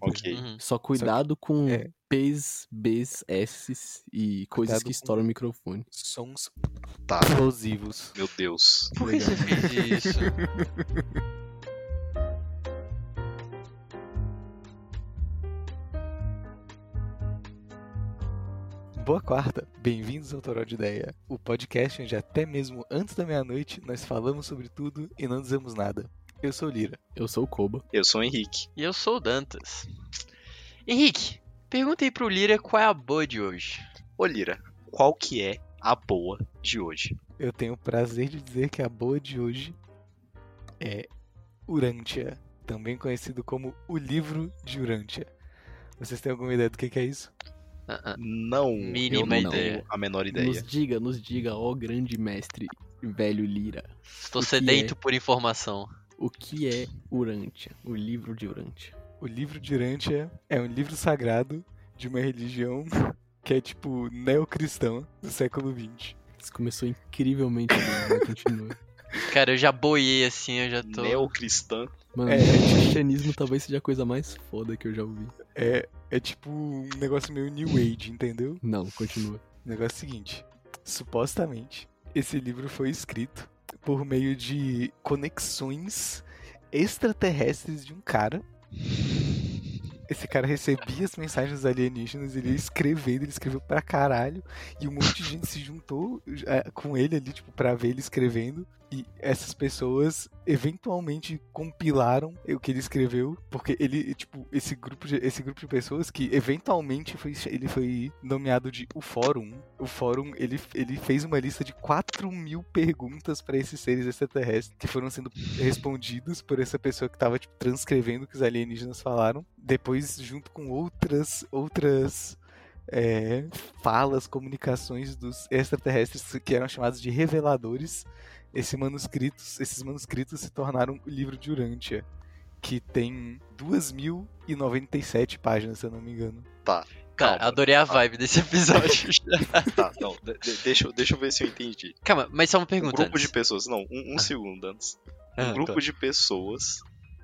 Ok. Uhum. Só cuidado com é. P's, B's, S's e coisas Cuidado que com- estouram o microfone. Sons Tá. explosivos. Meu Deus. Por que você fez isso? Boa quarta, bem-vindos ao Toró de Ideia, o podcast onde até mesmo antes da meia-noite nós falamos sobre tudo e não dizemos nada. Eu sou o Lira. Eu sou o Koba. Eu sou o Henrique. E eu sou o Dantas. Henrique, pergunta aí pro Lira qual é a boa de hoje. Ô Lira, qual que é a boa de hoje? Eu tenho o prazer de dizer que a boa de hoje é Urântia, também conhecido como o livro de Urântia. Vocês têm alguma ideia do que que é isso? Ah, ah. Não, eu Mínima não ideia. tenho a menor ideia. Nos diga, nos diga, ó grande mestre velho Lira. Estou sedento é? por informação. O que é Urântia? O livro de Urântia. O livro de Urântia é um livro sagrado de uma religião que é tipo neocristã do século XX. Isso começou incrivelmente bem, mas continua. Cara, eu já boiei assim, eu já tô. Neocristã. Mano, É. o cristianismo talvez seja a coisa mais foda que eu já ouvi. É, é tipo um negócio meio New Age, entendeu? Não, continua. O negócio é o seguinte: supostamente, esse livro foi escrito por meio de conexões extraterrestres de um cara. Esse cara recebia as mensagens alienígenas, ele ia escrevendo, ele escreveu pra caralho, e um monte de gente se juntou eh, com ele ali, tipo, pra ver ele escrevendo. E essas pessoas eventualmente compilaram o que ele escreveu, porque ele, tipo, esse grupo de, esse grupo de pessoas que eventualmente foi, ele foi nomeado de o Fórum. O Fórum, ele, ele fez uma lista de 4 mil perguntas pra esses seres extraterrestres que foram sendo respondidas por essa pessoa que tava, tipo, transcrevendo o que os alienígenas falaram. Depois, junto com outras, outras é, falas, comunicações dos extraterrestres que eram chamados de reveladores, esse manuscritos, esses manuscritos se tornaram o livro de Urântia, que tem 2.097 páginas, se eu não me engano. Tá, Cara, calma. adorei a vibe desse episódio. Tá, não, de- de- deixa, eu- deixa eu ver se eu entendi. Calma, mas só uma Um pergunta. grupo de antes. pessoas, não, um, um segundo antes. Um Ah, grupo tá. de pessoas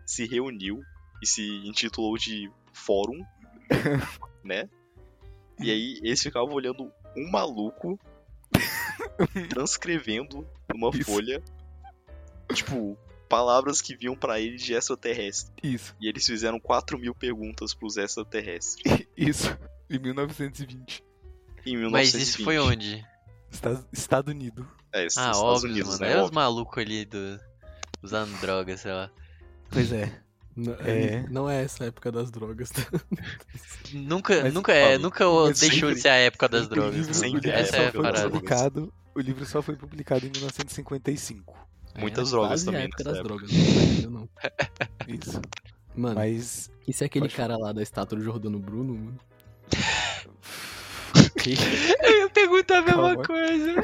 se reuniu e se intitulou de Fórum, né? E aí eles ficavam olhando um maluco transcrevendo numa Isso. folha, tipo, palavras que vinham pra ele de extraterrestre. Isso, E eles fizeram 4 mil perguntas pros extraterrestres. isso. Em 1920. Em 1920. Mas isso foi onde? Estados, Estado Unido. É, Ah, Estados óbvio, Unidos, mano. né? É os malucos ali do... usando drogas, sei lá. Pois é. N- É. Não é essa a época das drogas. Nunca, Mas, nunca é, nunca deixou sempre- de ser a época das drogas. mano. sempre o livro é Essa só é a parada. publicado. O livro só foi publicado em 1955. Muitas É, drogas também a época das época. drogas. Não, ainda não. Isso. Mano, Mas. e se é aquele cara lá da estátua do Jordano Bruno, mano? que- Eu ia perguntar a mesma Calma. coisa.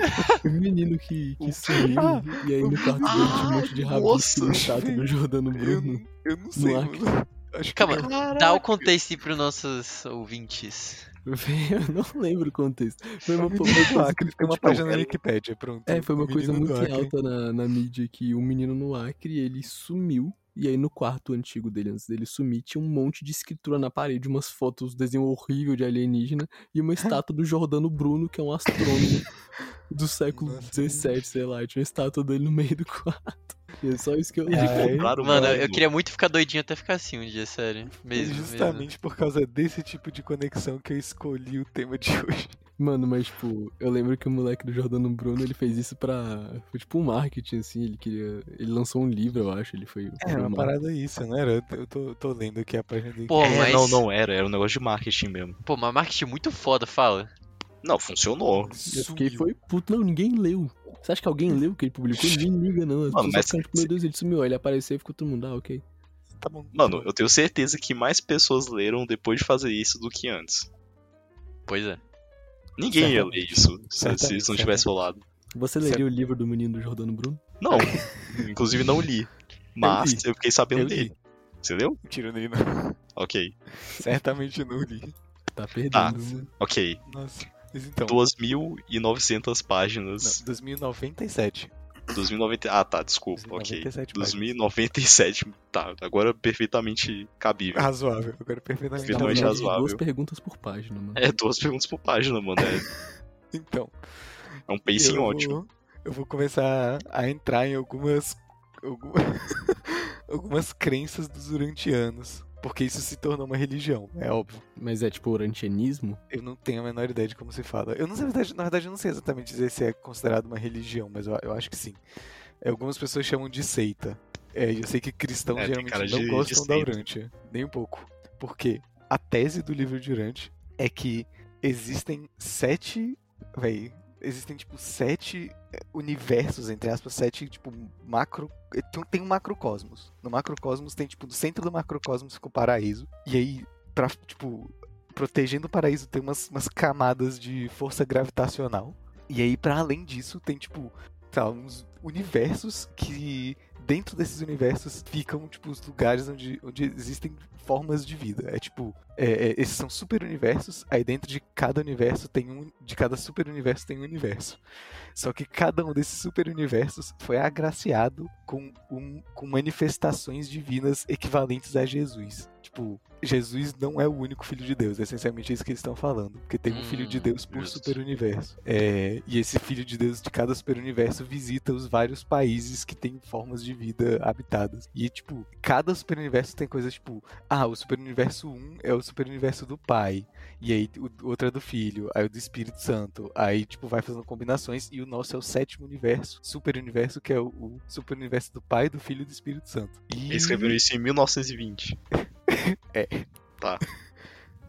O menino que, que sumiu, Ah, e aí no quarto dele tinha um monte de rabisco no estátua do Jordano Eu, Bruno. não- eu não sei, Acre. mano. Acho que Calma, não. dá o contexto aí pros nossos ouvintes. Eu não lembro o contexto. Foi uma, Acre, tem uma tipo, página na Wikipédia, pronto. É, foi uma coisa muito alta na, na mídia que um menino no Acre, ele sumiu. E aí no quarto antigo dele, antes dele sumir, tinha um monte de escritura na parede, umas fotos, desenho horrível de alienígena e uma estátua do Jordano Bruno, que é um astrônomo do século. XVII, sei lá. e Tinha uma estátua dele no meio do quarto. E é só isso que eu lembro. Compraram Mano, mano, eu queria muito ficar doidinho até ficar assim um dia, sério. Mesmo, mesmo. Justamente por causa desse tipo de conexão que eu escolhi o tema de hoje. Mano, mas tipo, eu lembro que o moleque do Jordano Bruno, ele fez isso pra. Foi tipo um marketing, assim, ele queria. Ele lançou um livro, eu acho. Ele foi. É, uma um parada isso, não era? Eu- tô, tô lendo aqui a página do Pô, É, mas- não, não era, era um negócio de marketing mesmo. Pô, mas marketing muito foda, fala. Não, funcionou. Eu fiquei, foi puto, não, ninguém leu. Você acha que alguém leu o que ele publicou? Ninguém liga, não. As Mano, pessoas mas ficaram tipo, meu Deus, ele sumiu. Ele apareceu e ficou todo mundo, ah, ok. Tá bom. Mano, eu tenho certeza que mais pessoas leram depois de fazer isso do que antes. Pois é. Ninguém ia Certamente. ler isso se, se isso não tivesse rolado. Você leria o livro do menino do Jordano Bruno? Não, inclusive não li. Mas li. eu, fiquei sabendo Eu li. dele. Você leu? Tiro nele, não. Ok. Certamente não li. Tá perdendo. Tá. né? Ok. Nossa. Mas então. 2.900 páginas. Não, 2097. 2090. Ah, tá, desculpa, ok. 2097 páginas. 2097. Tá, agora perfeitamente cabível. Razoável. Agora perfeitamente Perfeitamente razoável. razoável. Duas perguntas por página, mano. É duas perguntas por página, mano. É, Então, é um pacing eu ótimo. Vou, eu vou começar a entrar em algumas. algum- algumas crenças dos urantianos. Porque isso se tornou uma religião, é óbvio. Mas é tipo urantianismo? Eu não tenho a menor ideia de como se fala. Eu não sei, na verdade, eu não sei exatamente dizer se é considerado uma religião, mas eu, eu acho que sim. É, Algumas pessoas chamam de seita. É, eu sei que cristãos É, geralmente não de- de gostam da seita. Urântia. Nem um pouco. Porque a tese do livro de Urântia é que existem sete. Véi, existem tipo sete eh, universos, entre aspas, sete, tipo, macro. eh, tem- um macrocosmos. No macrocosmos tem, tipo, no centro do macrocosmos fica o paraíso. E aí, pra, tipo, protegendo o paraíso tem umas, umas camadas de força gravitacional. E aí, pra além disso, tem, tipo, lá, uns universos que. Dentro desses universos ficam, tipo, os lugares onde, onde existem formas de vida. É tipo, é, é, esses são super universos, aí dentro de cada universo tem um. De cada super universo tem um universo. Só que cada um desses super universos foi agraciado com, um, com manifestações divinas equivalentes a Jesus. Tipo, Jesus não é o único filho de Deus, é essencialmente isso que eles estão falando. Porque tem um filho de Hum, Deus por justo. super universo. É, e esse filho de Deus de cada super universo visita os vários países que têm formas de vida habitadas. E, tipo, cada super universo tem coisas tipo, ah, o super universo 1 é o super universo do pai. E aí o outro é do filho, aí o do Espírito Santo. Aí, tipo, vai fazendo combinações. E o nosso é o sétimo universo, super universo, que é o, o super universo do pai, do filho e do Espírito Santo. E... Eles escreveram isso em 1920. É. Tá.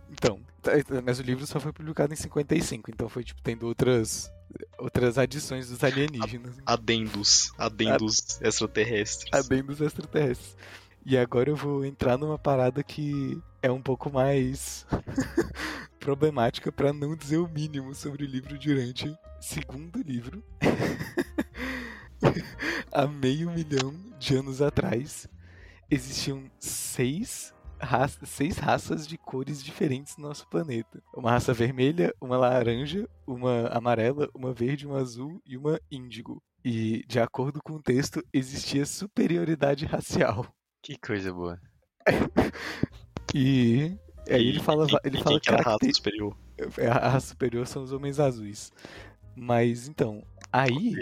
Então, tá, mas o livro só foi publicado em 55, então foi, tipo, tendo outras outras adições dos alienígenas. Adendos. Adendos extraterrestres. Além dos extraterrestres. E agora eu vou entrar numa parada que é um pouco mais problemática, pra não dizer o mínimo, sobre o livro Durante. Segundo livro, há meio milhão de anos atrás, existiam seis, raça- seis raças de cores diferentes no nosso planeta. Uma raça vermelha, uma laranja, uma amarela, uma verde, uma azul e uma índigo. E, de acordo com o texto, existia superioridade racial. Que coisa boa. E aí ele fala, e- ele e fala quem que era a raça superior? é, a raça superior são os homens azuis. Mas então, aí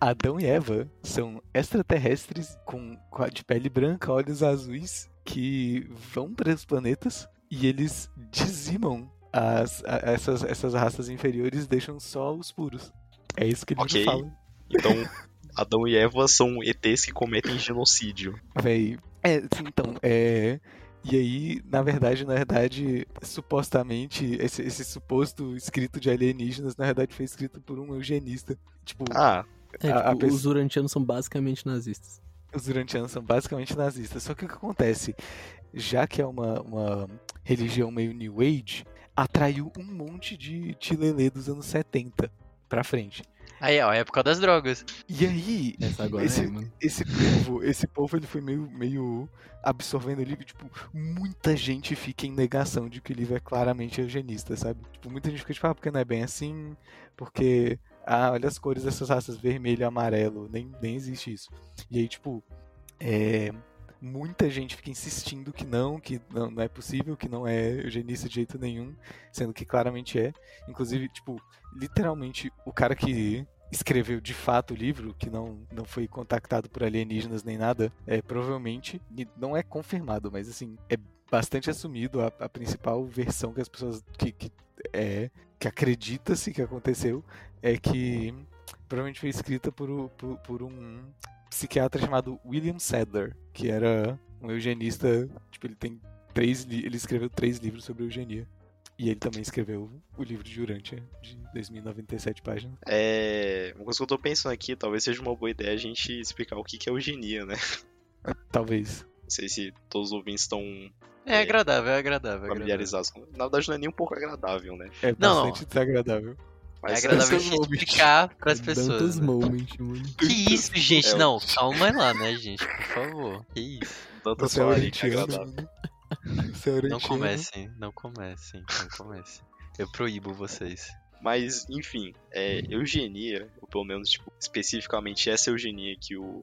Adão e Eva são extraterrestres com, com a- de pele branca, olhos azuis, que vão para os planetas e eles dizimam as, a- essas, essas raças inferiores e deixam só os puros. É isso que ele Ok. fala. Então, Adão e Eva são ETs que cometem genocídio. Véi. É, sim, então, é. E aí, na verdade, na verdade, supostamente, esse, esse suposto escrito de alienígenas, na verdade, foi escrito por um eugenista. Tipo, Ah, É, A- a tipo, pessoa- os urantianos são basicamente nazistas. os urantianos são basicamente nazistas. Só que o que acontece? Já que é uma, uma religião meio New Age, atraiu um monte de tilelê dos anos 70 pra frente. Aí, ó, época das drogas. E aí, esse, é, esse povo, esse povo ele foi meio, meio absorvendo o livro, tipo, muita gente fica em negação de que o livro é claramente eugenista, sabe? Tipo, muita gente fica tipo, ah, porque não é bem assim, porque ah, olha as cores dessas raças, vermelho e amarelo, nem, nem existe isso. E aí, tipo, é, muita gente fica insistindo que não, que não, não é possível, que não é eugenista de jeito nenhum, sendo que claramente é. Inclusive, tipo, literalmente, o cara que escreveu de fato o livro, que não, não foi contactado por alienígenas nem nada, é provavelmente, não é confirmado, mas assim, é bastante assumido a, a principal versão que as pessoas que, que é que acredita-se que aconteceu é que provavelmente foi escrita por, por, por um psiquiatra chamado William Sadler, que era um eugenista, tipo, ele tem três, ele escreveu três livros sobre eugenia. E ele também escreveu o livro de Urântia, de 2097 páginas. é. Uma coisa que eu tô pensando aqui, talvez seja uma boa ideia a gente explicar o que que é eugenia, né? Talvez. Não sei se todos os ouvintes estão É É. agradável, é agradável. É agradável. familiarizados com. Na verdade, não é nem um pouco agradável, né? É Não, bastante desagradável. É Mas agradável a Dantas gente Moment. explicar pras Dantas pessoas. né? Moment, mano. Que isso, gente? É, Não, calma lá, né, gente? Por favor. Que isso? tantas Você é é agradável. Você é Não comecem, não comecem, não comecem. Eu proíbo vocês. Mas, enfim, é, eugenia, ou pelo menos, tipo, especificamente essa eugenia que o,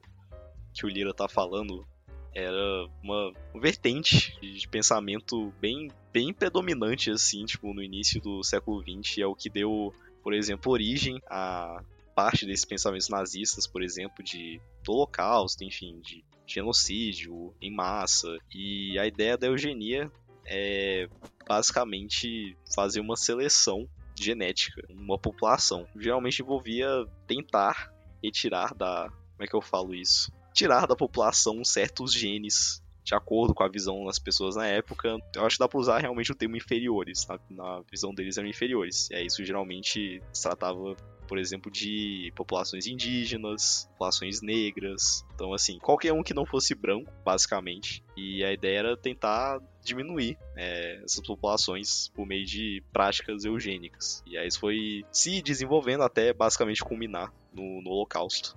que o Lira tá falando, era uma vertente de pensamento bem, bem predominante, assim, tipo, no início do século XX, é o que deu, por exemplo, origem a parte desses pensamentos nazistas, por exemplo, de do holocausto, enfim, de genocídio em massa. E a ideia da eugenia é basicamente fazer uma seleção genética, uma população. Geralmente envolvia tentar retirar da. Como é que eu falo isso? Tirar da população certos genes de acordo com a visão das pessoas na época. Eu acho que dá pra usar realmente o termo inferiores. Na, visão deles eram inferiores. É isso geralmente se tratava por exemplo, de populações indígenas, populações negras. Então, assim, qualquer um que não fosse branco, basicamente. E a ideia era tentar diminuir é, essas populações por meio de práticas eugênicas. E aí isso foi se desenvolvendo até basicamente culminar no, no Holocausto.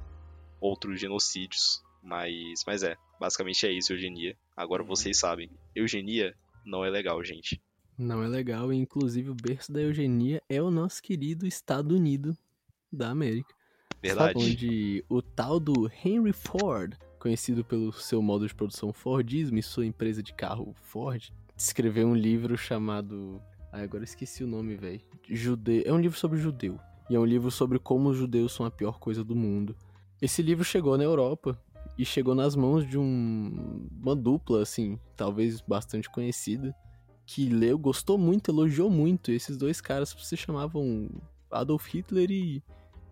Outros genocídios. Mas, mas é, basicamente é isso, eugenia. Agora vocês sabem, eugenia não é legal, gente. Não é legal, e inclusive o berço da eugenia é o nosso querido Estado Unido da América. Verdade. Onde o tal do Henry Ford, conhecido pelo seu modo de produção Fordismo e sua empresa de carro Ford, escreveu um livro chamado. Ah, agora eu esqueci o nome, velho. Jude... É um livro sobre judeu. E é um livro sobre como os judeus são a pior coisa do mundo. Esse livro chegou na Europa e chegou nas mãos de um... uma dupla, assim, talvez bastante conhecida, que leu, gostou muito, elogiou muito. E esses dois caras se chamavam Adolf Hitler e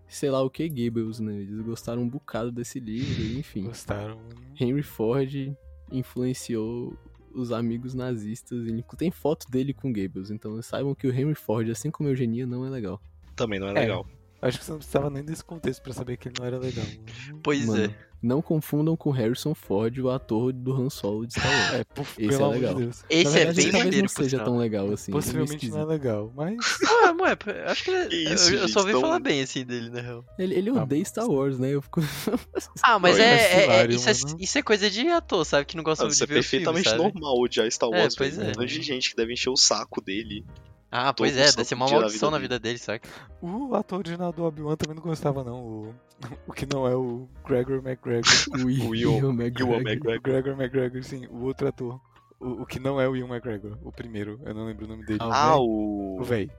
sei lá o que Goebbels, né? Eles gostaram um bocado desse livro, e, enfim. Gostaram. Henry Ford influenciou os amigos nazistas. Ele tem foto dele com Goebbels, então saibam que o Henry Ford, assim como a Eugenia, não é legal. Também não é É. legal. Acho que você não precisava nem desse contexto pra saber que ele não era legal. Pois Mano, é. Não confundam com Harrison Ford, o ator do Han Solo de Star Wars. É, por, Esse pelo é amor legal. de Deus. Esse é verdade, bem talvez maneiro, não seja tão legal assim. Possivelmente não é legal, mas. Ah, ué, acho que ele, Que isso, eu, eu gente, só ouvi tão- falar bem assim dele, na real. Ele, ele Ah, odeia Star Wars, né? Eu fico... Ah, mas é, é- é- hilário, isso, é, mano. isso é coisa de ator, sabe? Que não gosta Mano, de isso é ver o filme, perfeitamente sabe? normal odiar Star É, Wars. pois velho. é. Um monte de gente que deve encher o saco dele. Ah, pois é, deve ser uma maldição vida na vida dele, saca? O ator original do Obi-Wan também não gostava, não. O, o que não é o Gregor McGregor. o Ian Will- McGregor. O McGregor. Gregor McGregor, sim, o outro ator. O, o que não é o Ian McGregor, o primeiro, eu não lembro o nome dele. Ah, Ah, véi. o. O véi.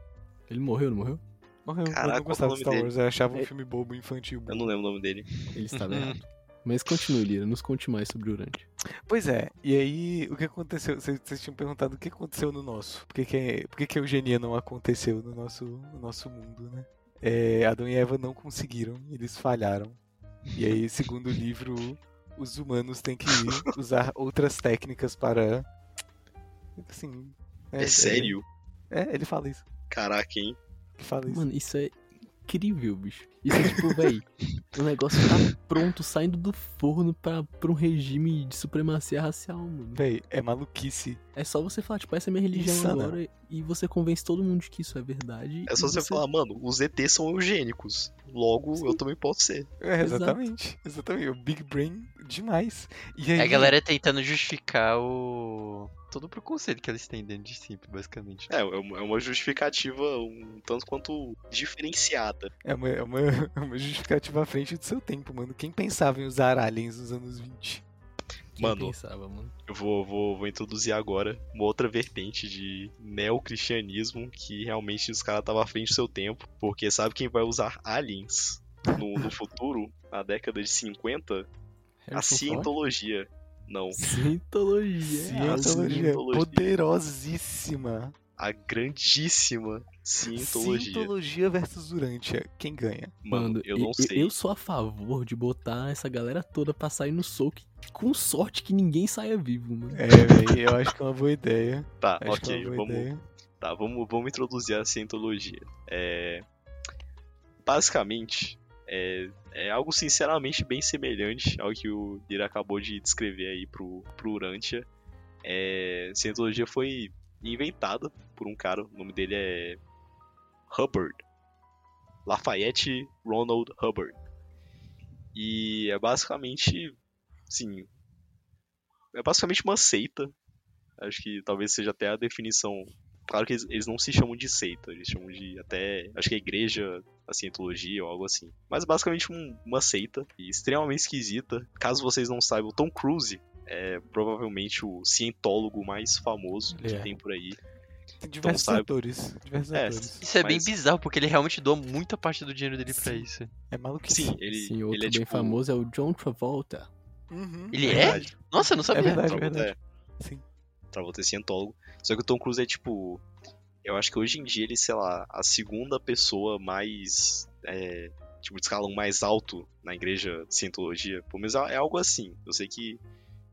Ele morreu, não morreu? Morreu, eu Caraca, não gostava qual de é o Star Wars, eu achava um É- filme bobo, infantil. Eu não lembro o nome dele. Ele estava errado. Mas continue, Lira, nos conte mais sobre o Urante. Pois é, e aí o que aconteceu? Vocês vocês tinham perguntado o que aconteceu no nosso. Por que, que, é- por que, que a eugenia não aconteceu no nosso, no nosso mundo, né? É, Adão e Eva não conseguiram, eles falharam. E aí, segundo o livro, os humanos têm que usar outras técnicas para. Assim. É, sério? É, ele fala isso. Caraca, hein? Ele fala isso. Mano, isso é incrível, bicho. Isso é tipo, véi, o negócio tá pronto, saindo do forno pra, pra um regime de supremacia racial, mano. Véi, é maluquice. É só você falar, tipo, essa é minha religião Insana. agora, e você convence todo mundo de que isso é verdade. É só você falar, mano, os ETs são eugênicos. Logo, Sim. eu também posso ser. É, Exato. exatamente. Exatamente. O Big Brain demais. E aí, É a galera tentando justificar o. Todo o preconceito que eles têm dentro de si, basicamente. É, é uma é uma justificativa um tanto quanto diferenciada. É uma, é, uma, é uma justificativa à frente do seu tempo, mano. Quem pensava em usar aliens nos anos 20? Quem Mano. pensava, mano. Eu vou, vou, vou introduzir agora uma outra vertente de neocristianismo que realmente os caras estavam à frente do seu tempo. Porque sabe quem vai usar aliens no, no futuro, na década de 50? A Harrison Ford? Não. Cientologia. Cientologia. cientologia. Poderosíssima. A grandíssima cientologia. Cientologia versus Urantia. Quem ganha? Mano, eu não e- sei. Eu sou a favor de botar essa galera toda pra sair no soco com sorte que ninguém saia vivo, mano. É, véi, eu acho que é uma boa ideia. Tá, Acho é ok, vamos, ideia. Tá, vamos, vamos introduzir a cientologia. É, basicamente, é, é algo sinceramente bem semelhante ao que o Lira acabou de descrever aí pro, pro Urantia. É, cientologia foi inventada por um cara, o nome dele é Hubbard. Lafayette Ronald Hubbard. E é basicamente, sim, é basicamente uma seita. Acho que talvez seja até a definição Claro que eles, eles não se chamam de seita, eles chamam de até. Acho que é igreja, a cientologia ou algo assim. Mas basicamente um- uma seita e extremamente esquisita. Caso vocês não saibam, o Tom Cruise é provavelmente o cientólogo mais famoso que Ele é. tem por aí. Tem diversos sabe- atores. Diversos É, atores. Isso é bem Mas- bizarro, porque ele realmente doa muita parte do dinheiro dele pra Sim. isso. É maluquice. Sim, ele, Sim, outro ele é bem tipo. famoso é o John Travolta. Uhum. Ele é? verdade. Nossa, eu não sabia. verdade. Travolta verdade. é. Sim. Travolta é cientólogo. Só que o Tom Cruise é tipo. Eu acho que hoje em dia ele, sei lá, a segunda pessoa mais. É, tipo, de escalão mais alto na igreja de cientologia. Pelo menos é é algo assim. Eu sei que.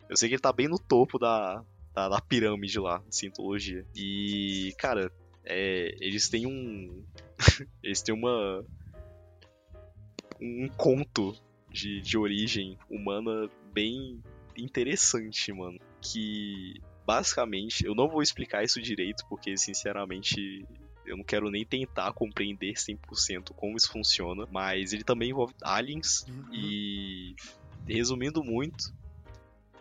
Eu sei que ele tá bem no topo da, da, da pirâmide lá, de cientologia. E, cara, é, eles têm um. eles têm uma. Um conto de, de origem humana bem interessante, mano. Que basicamente, eu não vou explicar isso direito, porque sinceramente eu não quero nem tentar compreender 100% como isso funciona, mas ele também envolve aliens Uhum. e resumindo muito,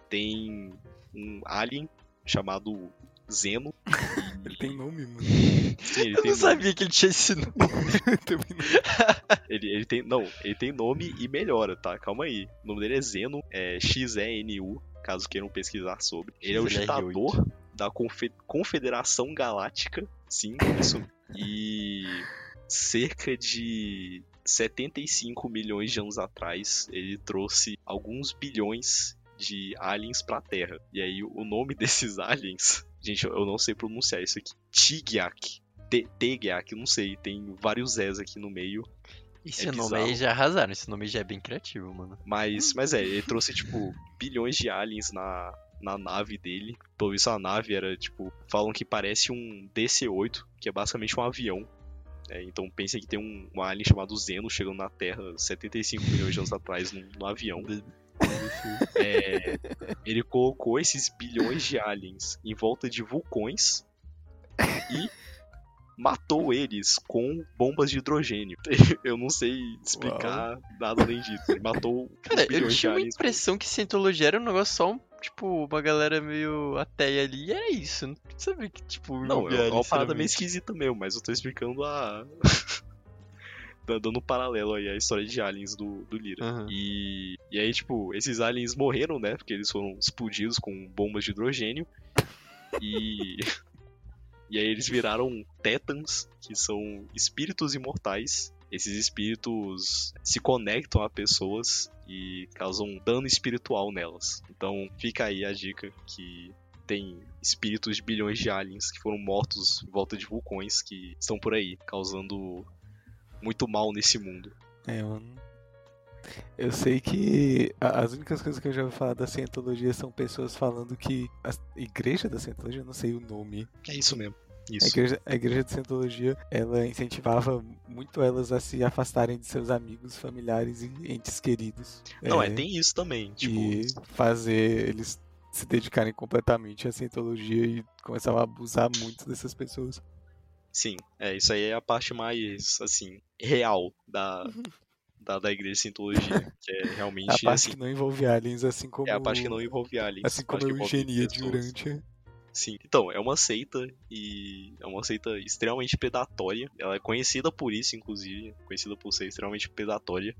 tem um alien chamado Zeno. Ele tem nome, mano. Sim, ele Eu tem não sabia que ele tinha esse nome. Ele, ele tem. Não, ele tem nome e melhora, tá? Calma aí. O nome dele é Zeno, é X-E-N-U, caso queiram pesquisar sobre. Ele é o XLR8. ditador da Confe- Confederação Galáctica, sim, isso. E cerca de 75 milhões de anos atrás, ele trouxe alguns bilhões de aliens pra Terra. E aí o nome desses aliens, gente, eu não sei pronunciar isso aqui. Tigyak. Te- Tegyak, não sei, tem vários Z's aqui no meio. Esse É nome bizarro. aí já arrasaram. Esse nome já é bem criativo, mano. Mas, mas é, ele trouxe, tipo, bilhões de aliens na, na nave dele. Pelo visto, a nave era, tipo, falam que parece um DC-8, que é basicamente um avião. É, então pensem que tem um, um alien chamado Zeno chegando na Terra 75 milhões de anos atrás num, num avião. É, ele colocou esses bilhões de aliens em volta de vulcões e matou eles com bombas de hidrogênio. Eu não sei explicar nada além disso. Ele matou Cara, os eu tinha uma impressão que Cientologia era um negócio só, um, tipo, uma galera meio ateia ali. E era isso. Não sabia que, tipo, Não, é uma parada meio esquisita mesmo, mas eu tô explicando a. Dando um paralelo aí à história de aliens do, do Lira. Aham. E, e aí, tipo, esses aliens morreram, né? Porque eles foram explodidos com bombas de hidrogênio. E. E aí eles viraram Tetans, que são espíritos imortais. Esses espíritos se conectam a pessoas e causam dano espiritual nelas. Então fica aí a dica que tem espíritos de bilhões de aliens que foram mortos em volta de vulcões que estão por aí, causando muito mal nesse mundo. É, mano. Eu sei que a- as únicas coisas que eu já ouvi falar da Cientologia são pessoas falando que a igreja da Cientologia, eu não sei o nome, É isso mesmo. a Isso. igreja, a igreja de Cientologia, ela incentivava muito elas a se afastarem de seus amigos, familiares e entes queridos. Não, é, tem isso também. Tipo, E fazer eles se dedicarem completamente à Cientologia e começavam a abusar muito dessas pessoas. Sim, é, isso aí é a parte mais, assim, real da, da, da igreja de Scientologia. Que é realmente, A parte assim, que não envolve aliens, assim como. é a parte que não envolve aliens. Assim como a eugenia de. Urântia. Sim. Então, é uma seita e é uma seita extremamente predatória. Ela é conhecida por isso, inclusive, conhecida por ser extremamente predatória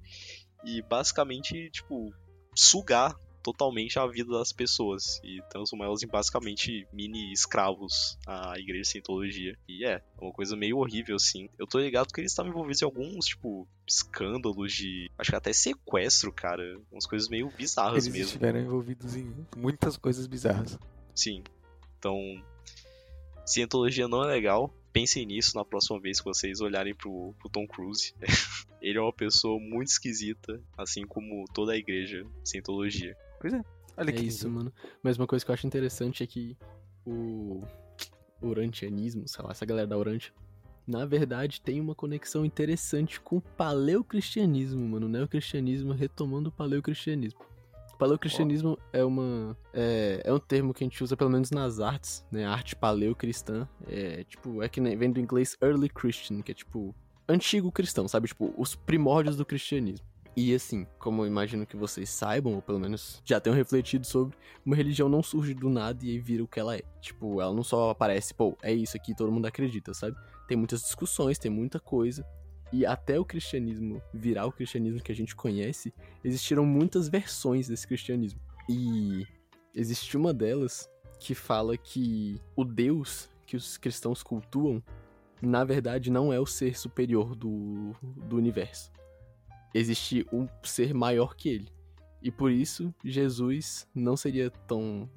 e basicamente, tipo, sugar totalmente a vida das pessoas e transformar elas em basicamente mini escravos à igreja de Scientologia. E é, é uma coisa meio horrível assim. Eu tô ligado que eles estavam envolvidos em alguns, tipo, escândalos de, acho que até sequestro, cara, umas coisas meio bizarras Eles mesmo. estiveram envolvidos em muitas coisas bizarras. Sim. Então, Cientologia não é legal. Pensem nisso na próxima vez que vocês olharem pro, pro Tom Cruise. Ele é uma pessoa muito esquisita, assim como toda a igreja Cientologia. Olha É que isso, lindo. mano. Mas uma coisa que eu acho interessante é que o urantianismo, sei lá, essa galera da Urantia, na verdade tem uma conexão interessante com o paleocristianismo, mano. O neocristianismo retomando o paleocristianismo. O paleocristianismo é uma é, é um termo que a gente usa pelo menos nas artes, né? A arte paleocristã é tipo é que vem do inglês early Christian, que é tipo antigo cristão, sabe? Tipo os primórdios do cristianismo. E assim, como eu imagino que vocês saibam, ou pelo menos já tenham refletido sobre, uma religião não surge do nada e aí vira o que ela é. Tipo, ela não só aparece, pô, é isso aqui, todo mundo acredita, sabe? Tem muitas discussões, tem muita coisa. E até o cristianismo virar o cristianismo que a gente conhece, existiram muitas versões desse cristianismo. E existe uma delas que fala que o Deus que os cristãos cultuam, na verdade, não é o ser superior do, do universo. Existe um ser maior que ele. E por isso, Jesus não seria tão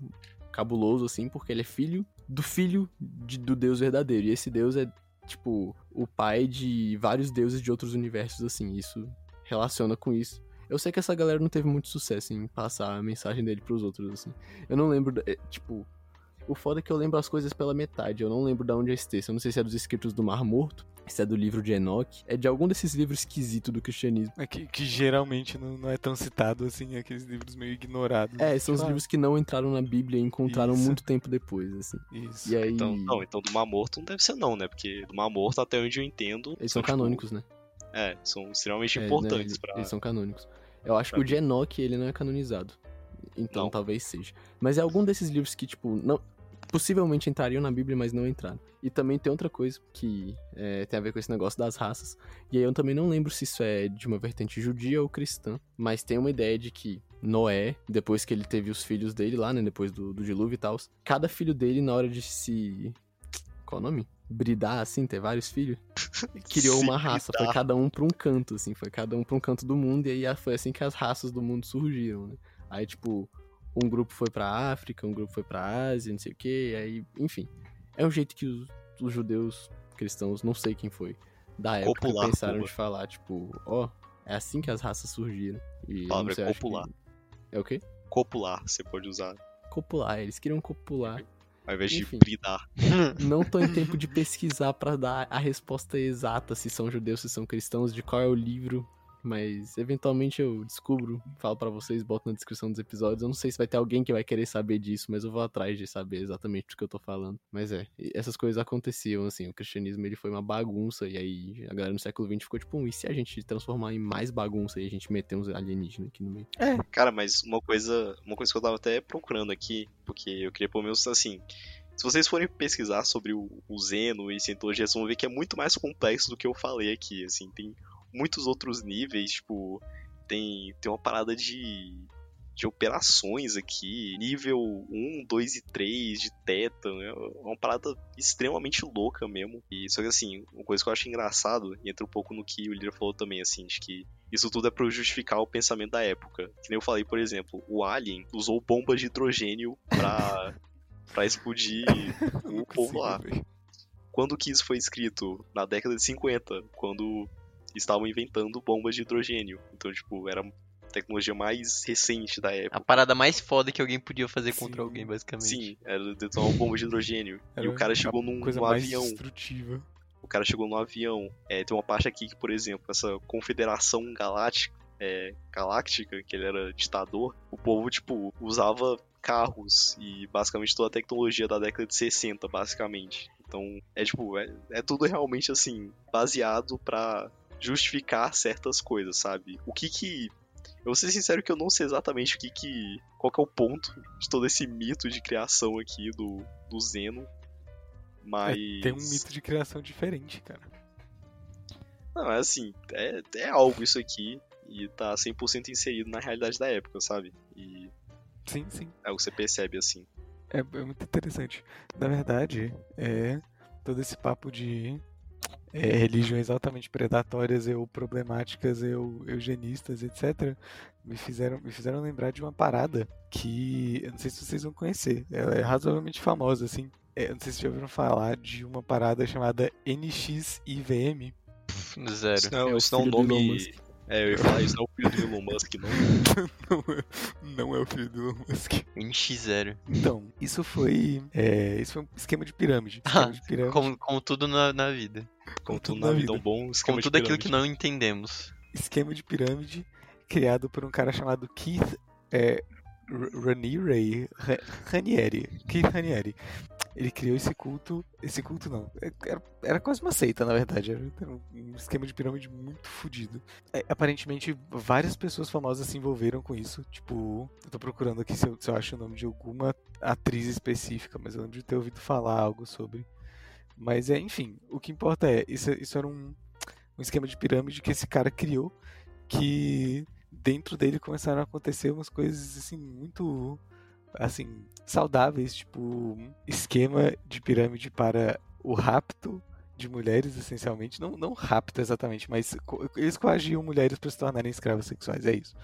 cabuloso assim, porque ele é filho do filho de, do Deus verdadeiro. E esse Deus é, tipo, o pai de vários deuses de outros universos, assim. Isso relaciona com isso. Eu sei que essa galera não teve muito sucesso em passar a mensagem dele pros outros, assim. Eu não lembro, é, tipo, o foda é que eu lembro as coisas pela metade. Eu não lembro de onde é esse texto. Eu não sei se é dos escritos do Mar Morto, se é do livro de Enoch. É de algum desses livros esquisitos do cristianismo. É que, que geralmente não, não é tão citado assim, aqueles livros meio ignorados. É, são os livros que não entraram na Bíblia e encontraram Isso. muito tempo depois, assim. Isso. E aí. Então, não, então do Mar Morto não deve ser não, né? Porque do Mar Morto, até onde eu entendo... Eles são tipo, canônicos, né? É, são extremamente É, né, importantes eles, pra... eles são canônicos. Eu acho que o de Enoch, ele não é canonizado. Então Não. talvez seja. Mas é algum desses livros que, tipo, não. Possivelmente entrariam na Bíblia, mas não entraram. E também tem outra coisa que é, tem a ver com esse negócio das raças. E aí eu também não lembro se isso é de uma vertente judia ou cristã. Mas tem uma ideia de que Noé, depois que ele teve os filhos dele lá, né? Depois do, do dilúvio e tal, cada filho dele, na hora de se. Qual o nome? Bridar, assim, ter vários filhos. Criou uma raça. Foi cada um pra um canto, assim. Foi cada um pra um canto do mundo. E aí foi assim que as raças do mundo surgiram, né? Aí, tipo, um grupo foi pra África, um grupo foi pra Ásia, não sei o quê. Aí, enfim. É um jeito que os, os judeus cristãos, não sei quem foi, da época Copular, pensaram Cuba. de falar, tipo, ó, é assim que as raças surgiram. E Palavra é acho que- copular. É o quê? Copular, você pode usar. Copular, eles queriam copular. Ao invés de Enfim. bridar. Não tô em tempo de pesquisar pra dar a resposta exata se são judeus, se são cristãos, de qual é o livro, mas eventualmente eu descubro, falo pra vocês, boto na descrição dos episódios. Eu não sei se vai ter alguém que vai querer saber disso, mas eu vou atrás de saber exatamente do que eu tô falando. Mas é, essas coisas aconteciam, assim, o cristianismo ele foi uma bagunça, e aí a galera no século XX ficou tipo, "Hum, e se a gente transformar em mais bagunça e a gente meter uns alienígenas aqui no meio? Cara, mas uma coisa, uma coisa que eu tava até procurando aqui, porque eu queria pelo menos assim. Se vocês forem pesquisar sobre o, o Zeno e Cientologia, vocês vão ver que é muito mais complexo do que eu falei aqui. Assim, tem muitos outros níveis, tipo, tem, tem uma parada de, de operações aqui, nível 1, 2 e 3 de teta, né? É uma parada extremamente louca mesmo. E só que assim, uma coisa que eu acho engraçado, e entra um pouco no que o Lira falou também, assim, de que isso tudo é pra justificar o pensamento da época. Que nem eu falei, por exemplo, o Alien usou bombas de hidrogênio pra, pra explodir o povo lá. Quando que isso foi escrito? Na década de 50, quando estavam inventando bombas de hidrogênio. Então, tipo, era a tecnologia mais recente da A época. parada mais foda que alguém podia fazer contra Sim. alguém, basicamente. Sim, era detonar uma bomba de hidrogênio. e Era o cara a chegou num, coisa num mais avião. destrutiva. O cara chegou no avião. É, tem uma parte aqui que, por exemplo, essa confederação galáctica, é, galáctica, que ele era ditador, o povo, tipo, usava carros e basicamente toda a tecnologia da década de 60, basicamente. Então, é tipo, é, é tudo realmente assim, baseado pra justificar certas coisas, sabe? O que que. Eu vou ser sincero que eu não sei exatamente o que que. Qual que é o ponto de todo esse mito de criação aqui do, do Zeno. Mas. É, tem um mito de criação diferente, cara. Não, é assim, é, é algo isso aqui e tá 100% inserido na realidade da época, sabe? E Sim, sim. é o que você percebe assim. É, é muito interessante. Na verdade, é todo esse papo de é, religiões altamente predatórias ou problemáticas ou eugenistas, etc., me fizeram, me fizeram lembrar de uma parada que eu não sei se vocês vão conhecer. Ela é razoavelmente famosa, assim. É, eu não sei se já ouviram falar de uma parada chamada NXIVM. Zero. Isso não, É o isso não é um filho do Elon nome. Musk. É, eu ia falar, isso não é o filho do Elon Musk, não. não, é, não é o filho do Elon Musk. NX0. Então, isso foi. é, isso foi um esquema de pirâmide. Esquema de pirâmide. Como, como tudo na, na vida. Como tudo tudo na vida, um bom Como de tudo aquilo que não entendemos. esquema de pirâmide criado por um cara chamado Keith é, Ranieri, Ra- Ranieri, Keith Ranieri. Ele criou esse culto, esse culto não, é- era, era quase uma seita na verdade, era, era um esquema de pirâmide muito fodido. É, aparentemente várias pessoas famosas se envolveram com isso, tipo, eu tô procurando aqui se eu, se eu acho o nome de alguma atriz específica, mas eu lembro de ter ouvido falar algo sobre. Mas é, enfim, o que importa é, isso, isso era um, um esquema de pirâmide que esse cara criou, que dentro dele começaram a acontecer umas coisas assim muito assim saudáveis, tipo esquema de pirâmide para o rapto de mulheres essencialmente, não não rapto exatamente, mas co- eles coagiam mulheres para se tornarem escravas sexuais, é isso.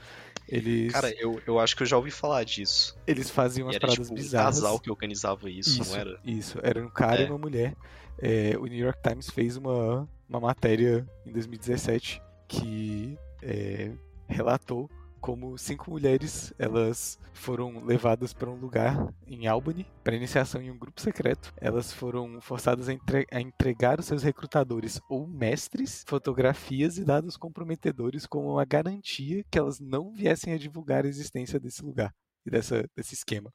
Eles Cara, eu, eu acho que eu já ouvi falar disso. eles faziam E umas era paradas tipo um bizarras. casal que organizava isso, Isso, não era? Isso, era um cara e É. uma mulher. É, o New York Times fez uma, uma matéria em 2017 que é, relatou como cinco mulheres elas foram levadas para um lugar em Albany para iniciação em um grupo secreto. Elas foram forçadas a, entre- a entregar aos seus recrutadores ou mestres fotografias e dados comprometedores como uma garantia que elas não viessem a divulgar a existência desse lugar e dessa, desse esquema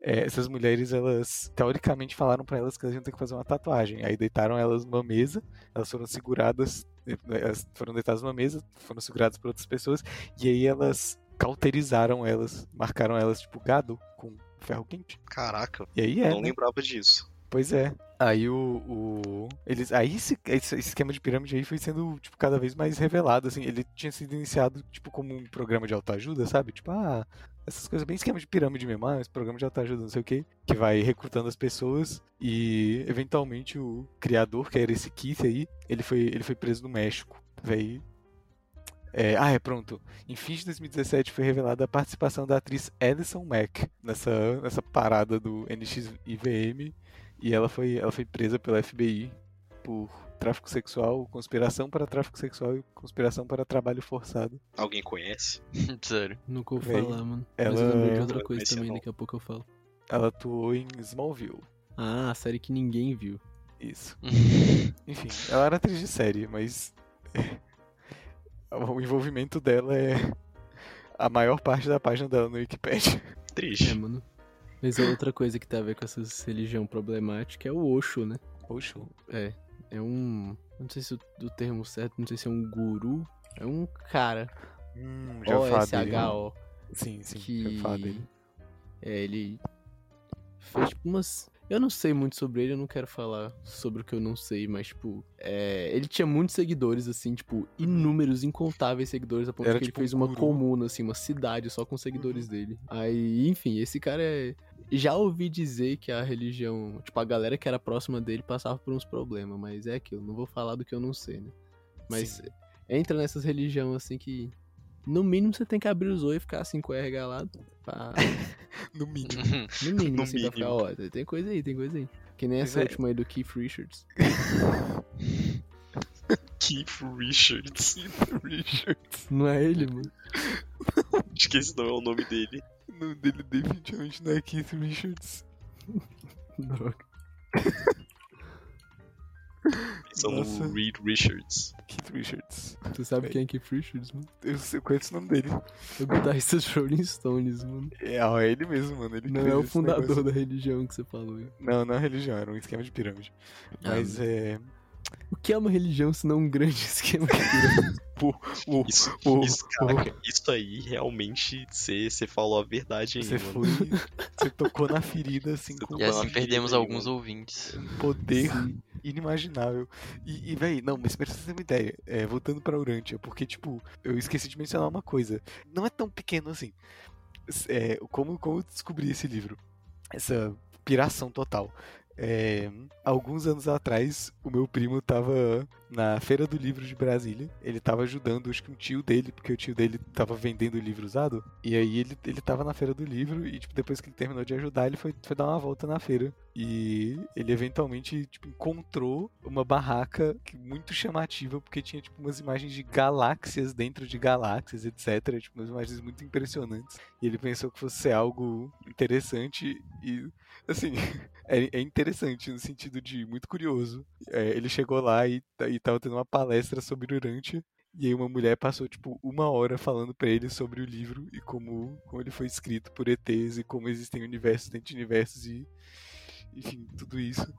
é, essas mulheres, elas teoricamente falaram pra elas que elas iam ter que fazer uma tatuagem. Aí deitaram elas numa mesa, elas foram seguradas, eh, elas foram deitadas numa mesa, foram seguradas por outras pessoas, e aí elas cauterizaram elas, marcaram elas tipo gado com ferro quente. Caraca, E aí é, não né? lembrava disso. Pois é. Aí o, o- eles aí esse, esse esquema de pirâmide aí foi sendo tipo cada vez mais revelado assim, ele tinha sido iniciado tipo como um programa de autoajuda, sabe? Tipo, ah, essas coisas bem esquema de pirâmide mesmo, ah, esse programa de autoajuda, não sei o que, que vai recrutando as pessoas e eventualmente o criador, que era esse Keith aí, ele foi ele foi preso no México. Véi, é, ah, é pronto. Em fim de 2017 foi revelada a participação da atriz Alison Mack nessa, nessa parada do NXIVM e ela foi, ela foi presa pela FBI por tráfico sexual, conspiração para tráfico sexual e conspiração para trabalho forçado. Alguém conhece? Sério. Nunca ouvi falar, mano. ela- Mas eu de outra coisa também, não. daqui a pouco eu falo. Ela atuou em Smallville. Ah, a série que ninguém viu. Isso. Enfim, ela era atriz de série, mas o envolvimento dela é a maior parte da página dela no Wikipedia. Triste. É, mano. Mas é outra coisa que tem a ver com essa religião problemática é o Osho, né? Oxo. É. É um. Não sei se o termo certo, não sei se é um guru. É um cara. Hum, já. O-S-H-O. Sim, sim, já que falar dele. é, ele fez tipo umas. Eu não sei muito sobre ele, eu não quero falar sobre o que eu não sei, mas, tipo, é, ele tinha muitos seguidores, assim, tipo, inúmeros, incontáveis seguidores, a ponto Era que ele tipo fez um uma guru. comuna, assim, uma cidade só com seguidores dele. Aí, enfim, esse cara é. Já ouvi dizer que a religião, tipo, a galera que era próxima dele passava por uns problemas, mas é aquilo, não vou falar do que eu não sei, né? Mas Sim. entra nessas religiões, assim, que. No mínimo você tem que abrir os olhos e ficar assim com o R galado. Pra... No mínimo. No mínimo, No assim, pra ficar, ó, tem coisa aí, tem coisa aí. Que nem essa é- última aí do Keith Richards. Keith Richards. Richards. Não é ele, mano? Acho que esse não é o nome dele. O nome dele definitivamente não é Keith Richards. Droga. São Nossa. no Reed Richards. Keith Richards. Tu sabe Bem. quem é Keith Richards, mano? Eu, eu conheço o nome dele. É o guitarrista dos Rolling Stones, mano. É, ó, é ele mesmo, mano. Ele Não é o fundador negócio. da religião que você falou. Não, não é religião, era um esquema de pirâmide. Ah, Mas é. O que é uma religião se não um grande esquema de pirâmide? O, Isso, isso, caraca, isso aí realmente você você falou a verdade aí, você mano. foi. Você tocou na ferida, assim, E assim perdemos ferida alguns mano. ouvintes. poder inimaginável. E, e véi, não, mas pra você ter uma ideia, é, voltando pra Urantia, porque, tipo, eu esqueci de mencionar uma coisa. Não é tão pequeno assim. É, como, como eu descobri esse livro? Essa piração total. É, alguns anos atrás, o meu primo tava na Feira do Livro de Brasília. Ele tava ajudando, acho que um tio dele, porque o tio dele tava vendendo livro usado. E aí ele, ele tava na Feira do Livro e, tipo, depois que ele terminou de ajudar, ele foi, foi dar uma volta na feira. E ele eventualmente, tipo, encontrou uma barraca muito chamativa, porque tinha, tipo, umas imagens de galáxias dentro de galáxias, etc. Tipo, umas imagens muito impressionantes. E ele pensou que fosse algo interessante e, assim, é, é interessante no sentido de muito curioso. É, ele chegou lá e, e tava tendo uma palestra sobre Urantia. E aí uma mulher passou, tipo, uma hora falando pra ele sobre o livro e como, como ele foi escrito por ETs e como existem universos dentro de universos e. Enfim, tudo isso.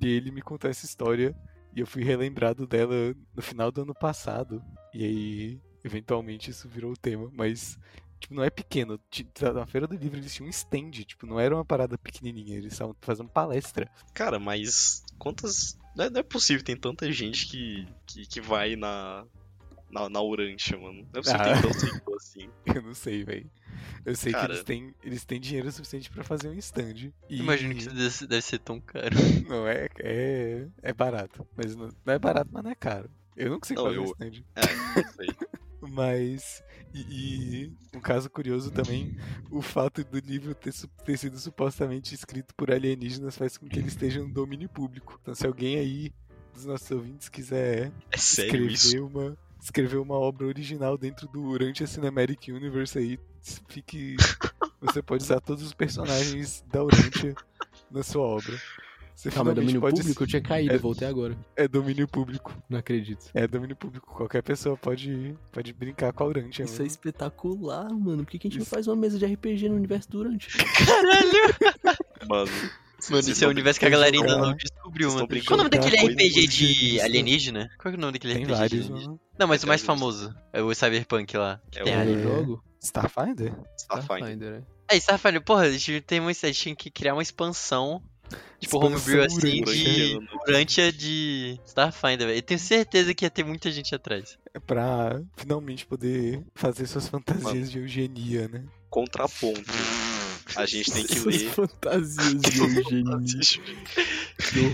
E ele me contou essa história e eu fui relembrado dela no final do ano passado. E aí, eventualmente, isso virou o tema. Mas, tipo, não é pequeno. Na Feira do Livro eles tinham um stand, tipo, não era uma parada pequenininha. Eles estavam fazendo palestra. Cara, mas quantas. Não é, não é possível, tem tanta gente que, que, que vai na. Na, na Urantia, mano. Não é possível Ah. ter seguidor assim. Eu não sei, velho. Eu sei que Cara. eles têm, eles têm dinheiro suficiente pra fazer um stand. E... Imagino que isso deve- ser tão caro. Não, é, é, é barato. Mas não, não é barato, mas não é caro. Eu não consigo Não, fazer um eu- stand. É, não sei. Mas. E, e um caso curioso também, o fato do livro ter, ter sido supostamente escrito por alienígenas faz com que ele esteja no domínio público. Então se alguém aí dos nossos ouvintes quiser É isso? escrever uma, escrever uma obra original dentro do Urantia Cinematic Universe aí, fique. Você pode usar todos os personagens da Urantia na sua obra. Você Calma, é domínio pode. público? Eu tinha caído, É- eu voltei agora. É domínio público. Não acredito. É domínio público. Qualquer pessoa pode, pode brincar com a Urantia. Isso é mano. espetacular, mano. Por que, que a gente Isso. não faz uma mesa de RPG no universo durante? Mano. Mano, vocês esse é um não universo que a galera ainda não descobriu, mano. Qual o nome daquele RPG de alienígena. alienígena? Qual é o nome daquele Tem RPG vários, de alienígena? mano. Não, mas o mais famoso é o Cyberpunk lá. que É tem o- jogo? Starfinder? Starfinder. é. É, Starfinder, porra, a gente, tem uma, a gente tinha que criar uma expansão, tipo homebrew assim, de Urantia. De Starfinder, velho. Eu tenho certeza que ia ter muita gente atrás. É pra finalmente poder fazer suas fantasias Mano. de eugenia, né? Contraponto. A gente tem que ler. fantasias de eugenia.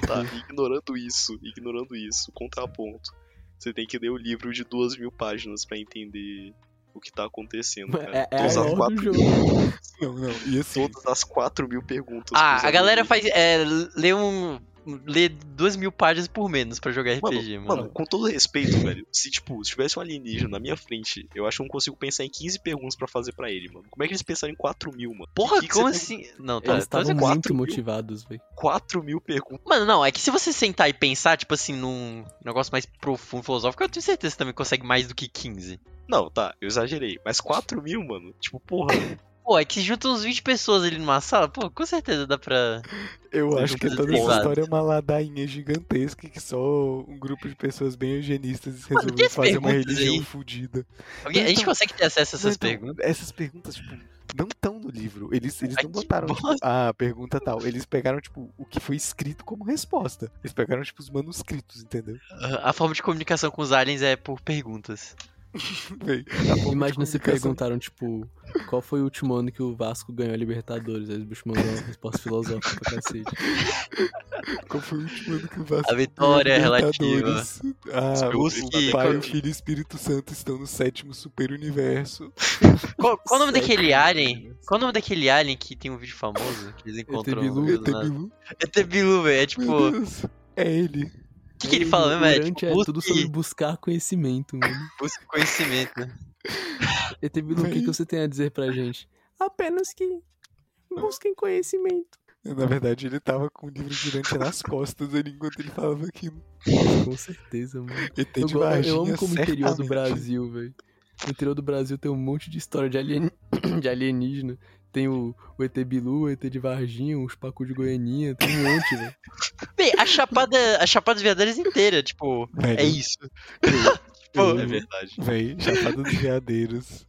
tá, ignorando isso, ignorando isso, contraponto. Você tem que ler o livro de duas mil páginas pra entender o que tá acontecendo, cara. É, é Todas as lore do quatro jogo. mil- Não, não. E assim, todas as 4 mil perguntas. Ah, a galera amigos. faz. É, lê um. Lê duas mil páginas por menos pra jogar RPG, Mano, mano. mano, com todo respeito, velho, se tipo, se tivesse um alienígena na minha frente, eu acho que eu não consigo pensar em 15 perguntas pra fazer pra ele, mano. Como é que eles pensaram em 4 mil, mano? Porra, Que que como tem assim? Não, tá. Eles tá estavam muito quatro mil? motivados, velho. 4 mil perguntas. Mano, não, é que se você sentar e pensar, tipo assim, num negócio mais profundo, filosófico, eu tenho certeza que você também consegue mais do que 15. Não, tá, eu exagerei. Mas 4 mil, mano? Tipo, porra. Pô, é que junta uns 20 pessoas ali numa sala, pô, com certeza dá pra. eu acho que toda essa história é uma ladainha gigantesca que só um grupo de pessoas bem eugenistas Mano, resolveu fazer uma religião aí. fudida. Alguém- a gente Então- consegue ter acesso a essas então, perguntas? Essas perguntas, tipo, não estão no livro. Eles, eles Ai, não botaram, tipo, a pergunta tal. Eles pegaram, tipo, o que foi escrito como resposta. Eles pegaram, tipo, os manuscritos, entendeu? A forma de comunicação com os aliens é por perguntas. A de Imagina se perguntaram, tipo, qual foi o último ano que o Vasco ganhou a Libertadores? Aí os bichos mandaram uma resposta filosófica pra cacete. Qual foi o último ano que o Vasco A vitória ganhou é Libertadores? Ah, o, o Pai, o Filho e o Espírito Santo estão no sétimo super universo. Qual, qual o nome daquele alien? Qual o nome daquele alien que tem um vídeo famoso? Que eles encontram. Bilu, no- ET na- Bilu. ET Bilu, velho. É tipo. O. É ele. Que, que ele fala mesmo? É Durante tipo, é tudo sobre busque, buscar conhecimento, mano. busque conhecimento. ET Bilu, o que, que você tem a dizer pra gente? Apenas que busquem conhecimento. Na verdade, ele tava com o livro durante nas costas ali enquanto ele falava aquilo. Com certeza, mano. ET Eu, Varginha, eu amo como o interior do. Brasil, velho. No interior do Brasil tem um monte de história de, alien... de alienígena. Tem o, o ET Bilu, o ET de Varginha, os Pacu de Goianinha, tem um monte, velho. Bem, a Chapada, a Chapada dos Veadeiros inteira, tipo, Velho, é isso. Pô, É verdade. Véi, Chapada dos Veadeiros.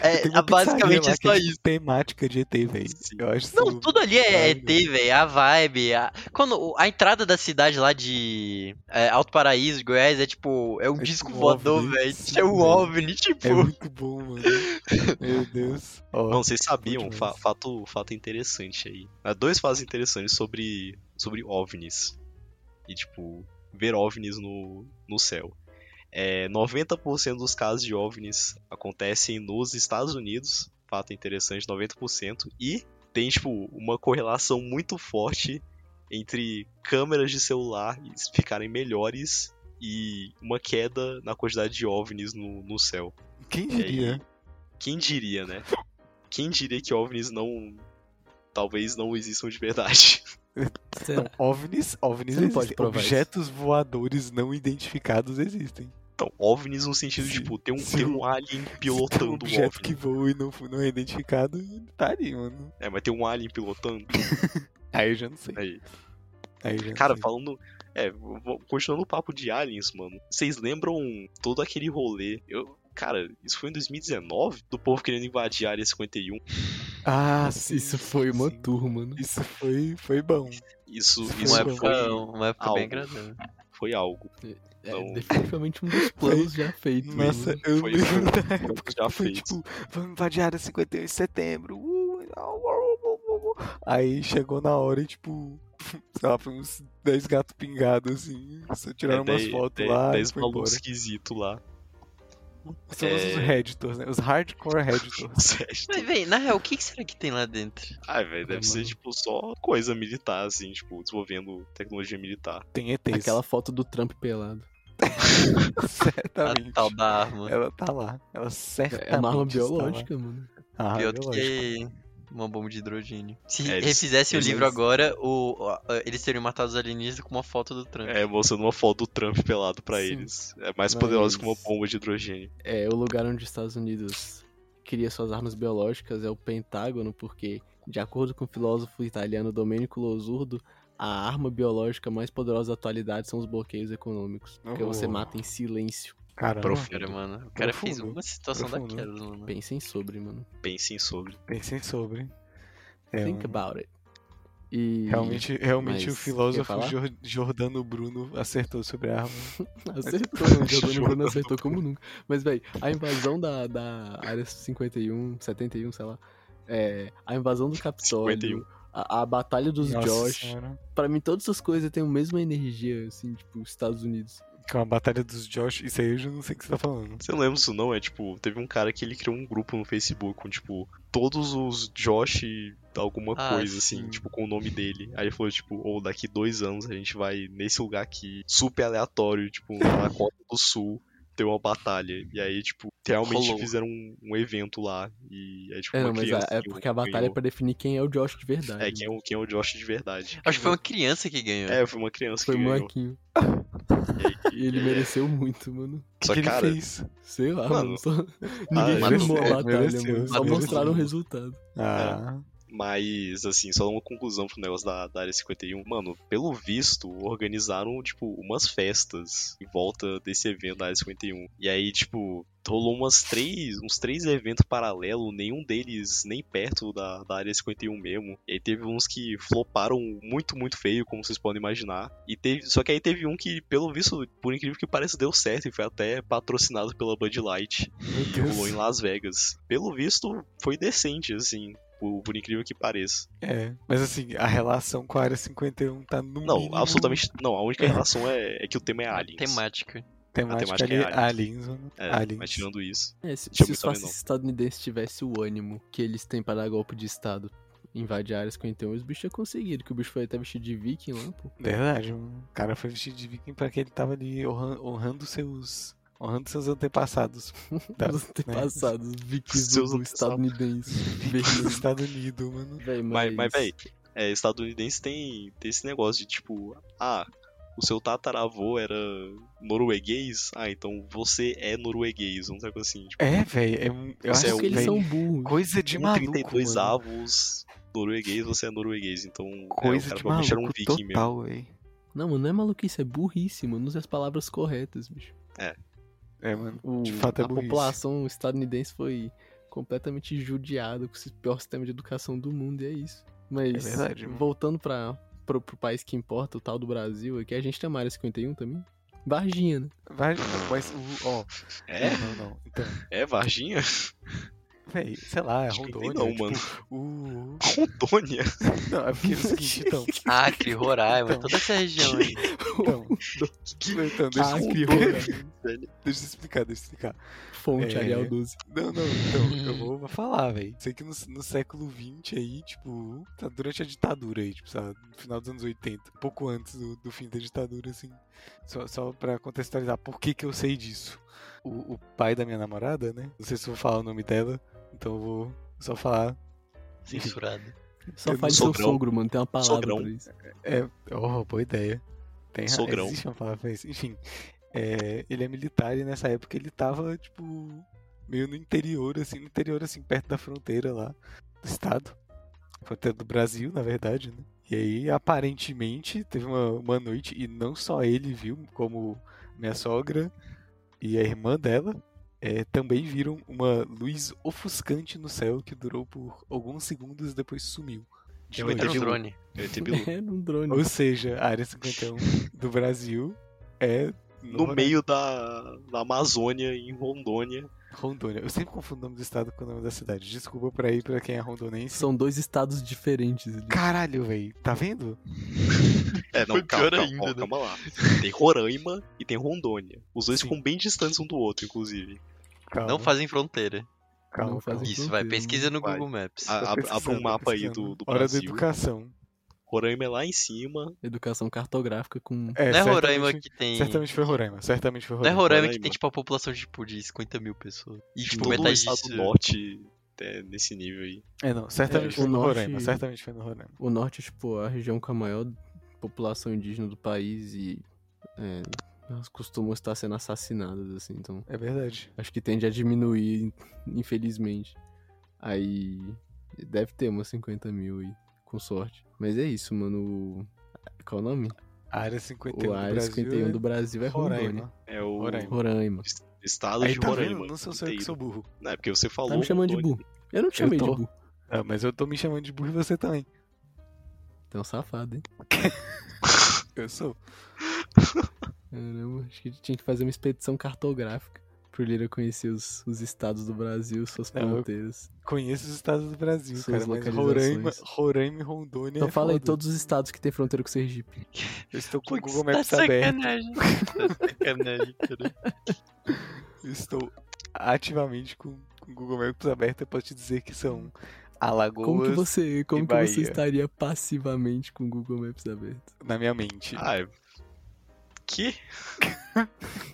É, uma basicamente é só isso. temática de ET, velho. Não, isso tudo ali é ET, velho. A vibe. A... Quando a entrada da cidade lá de é, Alto Paraíso, de Goiás, é tipo. É um É disco tipo voador, velho. É um. OVNI, tipo. É muito bom, mano. Meu Deus. Não, vocês sabiam, fa- fato, fato interessante aí. Há dois fatos interessantes sobre, sobre OVNIs. E, tipo, ver OVNIs no, no céu. É, 90% dos casos de OVNIs acontecem nos Estados Unidos. Fato interessante, 90%. E tem, tipo, uma correlação muito forte entre câmeras de celular ficarem melhores e uma queda na quantidade de OVNIs no, no céu. quem E aí, diria? quem diria, né? Quem diria que OVNIs não. Talvez não existam de verdade. Não, OVNIs, OVNIs Você não pode existem. isso. Objetos voadores não identificados existem. Não, OVNIs no sentido, Sim, tipo, tem um, sim. tem um alien tem um pilotando o objeto OVNI. que voa e não, não é identificado, tá ali, mano. É, mas tem um alien pilotando. Aí eu já não sei. Aí. Aí já não Cara, sei. falando. É, continuando o papo de aliens, mano. Vocês lembram todo aquele rolê? Eu. Cara, isso foi em 2019? Do povo querendo invadir a área 51. Ah, isso foi uma sim. tour, mano. Isso foi, foi bom. Isso, Foi isso Uma bom. foi, uma época bem algo. agradável. foi algo. É Não. definitivamente um dos planos já feitos. Nossa, eu Foi- lembro da época já foi feito. tipo, vamos invadir a área 51 em setembro. Uh. Aí chegou na hora e tipo, sei lá, foi uns 10 gatos pingados assim, só tiraram umas dez- fotos lá e dez foi malucos embora. esquisitos lá. São É. os Redditors, né? Os hardcore Redditors. Mas, véi, na real, o que, que será que tem lá dentro? Ai, velho, deve É, ser, mano. tipo, só coisa militar, assim, tipo, desenvolvendo tecnologia militar. Tem ETs. Aquela foto do Trump pelado. A Certamente. tal da arma. Ela tá lá. Ela certamente É uma arma biológica, mano. Ah, Pior biológica. que uma bomba de hidrogênio. Se É, eles- refizesse eles- o livro agora, o, o- eles teriam matado os alienígenas com uma foto do Trump. É, mostrando uma foto do Trump pelado pra Sim. eles. É mais Mas- poderoso que uma bomba de hidrogênio. É o lugar onde os Estados Unidos cria suas armas biológicas é o Pentágono, porque, de acordo com o filósofo italiano Domenico Losurdo, a arma biológica mais poderosa da atualidade são os bloqueios econômicos. Porque você Oh. mata em silêncio. Caramba, Profundo. Cara, mano. O cara fez Profundo. uma situação Profundo. daquelas, mano. Pensem sobre, mano. Pensem sobre. pensem sobre. É, Think um- about it. E... Realmente, realmente Mas, o filósofo Jordano Bruno acertou sobre a arma. Acertou, o Jordano Bruno acertou como nunca. Mas, velho, a invasão da, da área 51, 71, sei lá. É, a invasão do Capitólio. 51. A, a batalha dos Nossa Josh. Pra mim, todas essas coisas têm a mesma energia, assim, tipo, os Estados Unidos. Com a batalha dos Josh, isso aí eu já não sei o que você tá falando. Você não lembra disso não? É tipo, teve um cara que ele criou um grupo no Facebook com, tipo, todos os Josh alguma Ah, coisa, assim, sim. tipo, com o nome dele. Aí ele falou, tipo, ou daqui dois anos a gente vai nesse lugar aqui, super aleatório, tipo, na Costa do Sul, ter uma batalha. E aí, tipo, realmente Rolou. fizeram um, um evento lá. E aí, tipo, É, uma não, mas criança é, é que porque a batalha é ganhou. pra definir quem é o Josh de verdade. É, quem é, o, quem é o Josh de verdade. Acho que foi uma criança que ganhou. É, foi uma criança Foi que o ganhou. Marquinho. E E ele mereceu muito, mano. O que, Só que que, ele cara, fez? Sei lá, Mano, mano. Só... ah, Ninguém mas filmou é, a batalha, mereceu, mano. Só mereceu. mostraram o resultado. Ah, Mas, assim, só uma conclusão pro negócio da, da Área 51. Mano, pelo visto, organizaram, tipo, umas festas em volta desse evento da Área 51. E aí, tipo, rolou umas três, uns três eventos paralelos, nenhum deles nem perto da, da Área 51 mesmo. E aí teve uns que floparam muito, muito feio, como vocês podem imaginar. E teve, só que aí teve um que, pelo visto, por incrível que pareça, deu certo e foi até patrocinado pela Bud Light. rolou em. Las Vegas. Pelo visto, foi decente, assim. Por, por incrível que pareça. É, mas assim, a relação com a área 51 tá no Não, mínimo absolutamente. Não, a única relação é, é que o tema é aliens. Temática. temática, a temática ali, é aliens. aliens. mano. É, aliens. mas tirando isso. É, se, se os fascistas estadunidenses tivessem o ânimo que eles têm pra dar golpe de estado, invadir a área 51, os bichos tinham conseguido, que o bicho foi até vestido de viking lá, pô. Verdade, o cara foi vestido de viking pra que ele tava ali honra- honrando seus. Honrando seus antepassados. Os antepassados, os vikings Seus do, estadunidense. Dos vermelho. Estados Unidos, mano. Véi, Mas, mas véi, é, estadunidense tem, tem esse negócio de tipo, ah, o seu tataravô era norueguês, ah, então você é norueguês, um negócio assim. Tipo, É, velho. É, um- eu acho é que eles véi, são burros. coisa de com maluco. 32 mano. avos norueguês, você é norueguês. Então, é, o Coisa cara de era um maluco viking mesmo. total, velho. Não, mano, não é maluquice, é burrice, mano. Use as palavras corretas, bicho. É, mano. O- De fato é a burrice. população estadunidense foi completamente judiada com esse pior sistema de educação do mundo, e é isso. Mas, É verdade, voltando pra, pro, pro país que importa, o tal do Brasil, aqui a gente tem uma área 51 também. Varginha, né? Vai, mas o. Ó. É? Não, não, não. Então, É, Varginha? velho, sei lá, é Rondônia. não, tipo, mano. O. Rondônia? Não, é porque é o seguinte, então. Acre, Roraima, Então. toda essa região aí. Então, então deixa, Acre, eu, Roraima. deixa eu explicar, deixa eu explicar. Fonte É. Arial 12. Não, não, então, eu vou vou falar, velho. Sei que no, no século XX aí, tipo, tá durante a ditadura aí, tipo, sabe, no final dos anos 80, pouco antes do, do fim da ditadura, assim. Só, só pra contextualizar por que que eu sei disso. O, o pai da minha namorada, né? Não sei se vou falar o nome dela, então eu vou só falar. Censurado. Só não seu sogro, mano. Tem uma palavra Sogrão. pra isso. É, oh, boa ideia. Tem Sogrão. Existe uma palavra pra isso. Enfim, é, ele é militar e nessa época ele tava, tipo, meio no interior, assim, no interior, assim, perto da fronteira lá do estado. Fronteira do Brasil, na verdade, né? E aí, aparentemente, teve uma, uma noite, e não só ele viu, como minha sogra e a irmã dela, é, também viram uma luz ofuscante no céu que durou por alguns segundos e depois sumiu. De Eu noite. Um entendi. drone. Eu Bilu. É, num drone. Ou seja, a área 51 do Brasil é No meio da, da Amazônia, em Rondônia. Rondônia. Eu sempre confundo o nome do estado com o nome da cidade. Desculpa por aí pra quem é rondonense. São dois estados diferentes. ali. Caralho, velho. Tá vendo? É, não, Foi calma, pior calma, ainda, calma, né? calma lá. Tem Roraima e tem Rondônia. Os dois Sim. ficam bem distantes um do outro, inclusive. Calma, Não fazem fronteira. calma, não fazem. Isso, vai, fronteira, pesquisa no Vai. Google Maps. Ah, Tô ab- abra um pesquisando, mapa aí do, do Hora da Brasil. educação. Roraima é lá em cima. Educação cartográfica com. É, não é Roraima certamente- que tem. Certamente foi Roraima. Certamente foi Não é Roraima. Roraima que Roraima. tem, tipo, a população tipo, de 50 mil pessoas. E, tipo, todo metade estado disso. do norte é nesse nível aí. É, não. Certamente É, foi o no norte- Roraima. Certamente foi no Roraima. O norte é, tipo, a região com a maior população indígena do país e. É, elas costumam estar sendo assassinadas, assim, então. É verdade. Acho que tende a diminuir, infelizmente. Aí. Deve ter umas 50 mil aí, com sorte. Mas é isso, mano. Qual o nome? A área 51 O do Área Brasil 51 é do Brasil é Rondônia. Roraima. É o Roraima. Roraima. estado Aí de tá Roraima. vendo? Não sou eu que sou burro. Não, é porque você falou. Tá me chamando de burro. Eu não te chamei tô. de burro. Ah, mas eu tô me chamando de burro e você também. Então, safado, hein? Eu sou. Caramba, acho que tinha que fazer uma expedição cartográfica pro Lira conhecer os, os estados do Brasil, suas fronteiras. Conheço os estados do Brasil, Suas cara, mas localizações. Roraima, Roraima e Rondônia Então é fala aí foda. todos os estados que tem fronteira com o Sergipe. Eu estou com o Google tá Maps aberto. sacanagem. Tá sacanagem, cara. Eu estou ativamente com, o Google Maps aberto. Eu posso te dizer que são Alagoas Como que você, como e que você estaria passivamente com o Google Maps aberto? na minha mente. Ah, que?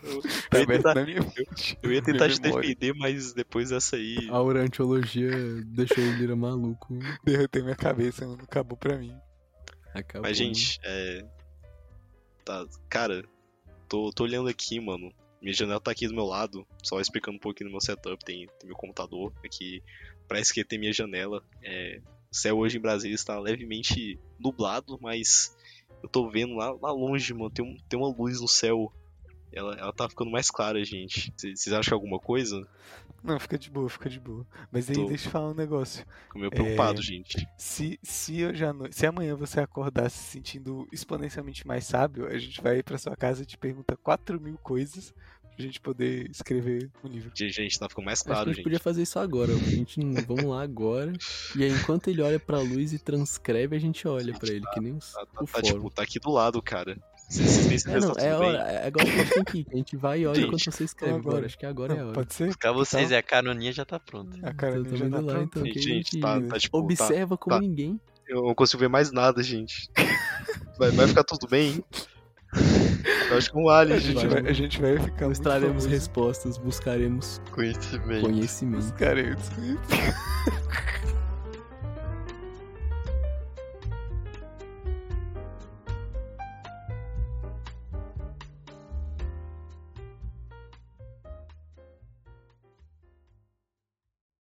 eu, eu ia tentar, na minha mente. eu ia tentar te defender, mas depois dessa aí. A urantologia deixou o Lira maluco. Derrotei minha cabeça, não acabou pra mim. Acabou. Mas, gente, é. Tá, cara, tô, tô olhando aqui, mano. Minha janela tá aqui do meu lado, só explicando um pouquinho do meu setup. Tem, tem meu computador aqui. Pra esquerda tem minha janela. É, o céu hoje em Brasília está levemente nublado, mas eu tô vendo lá, lá longe, mano. Tem, um, tem uma luz no céu. Ela, ela tá ficando mais clara, gente. Vocês acham alguma coisa? Não, fica de boa, fica de boa. Mas aí, Tô. deixa eu falar um negócio. Fico meio preocupado, É. gente. Se, se, eu já se amanhã você acordar se sentindo exponencialmente mais sábio, a gente vai pra sua casa e te pergunta 4 mil coisas pra gente poder escrever um livro. Gente, gente, tá ficando mais Acho que a claro, gente gente. podia fazer isso agora. A gente não- vamos lá agora. E aí, enquanto ele olha pra luz e transcreve, a gente olha pra ele, que nem os, Tá, tá- o tá, fórum. tipo, tá aqui do lado, cara. Vocês vocês têm É, certeza não, que tá é, hora, é agora que a gente tem que ir. A gente vai e olha Gente, enquanto você escreve. agora. Agora. Acho que agora é a hora. pode ser? Pra vocês, Então- é a canoninha já tá pronta. A minha tô já tá lá, pronta. então, Gente, gente tá- tá, tipo, observa como tá. ninguém. Eu não consigo ver mais nada, gente. Vai, vai ficar tudo bem? Eu acho que um alien, A gente. vai, a gente vai ficar Nós muito traremos famoso. respostas, buscaremos Conhecimento. conhecimento. Os caras desconhecidos.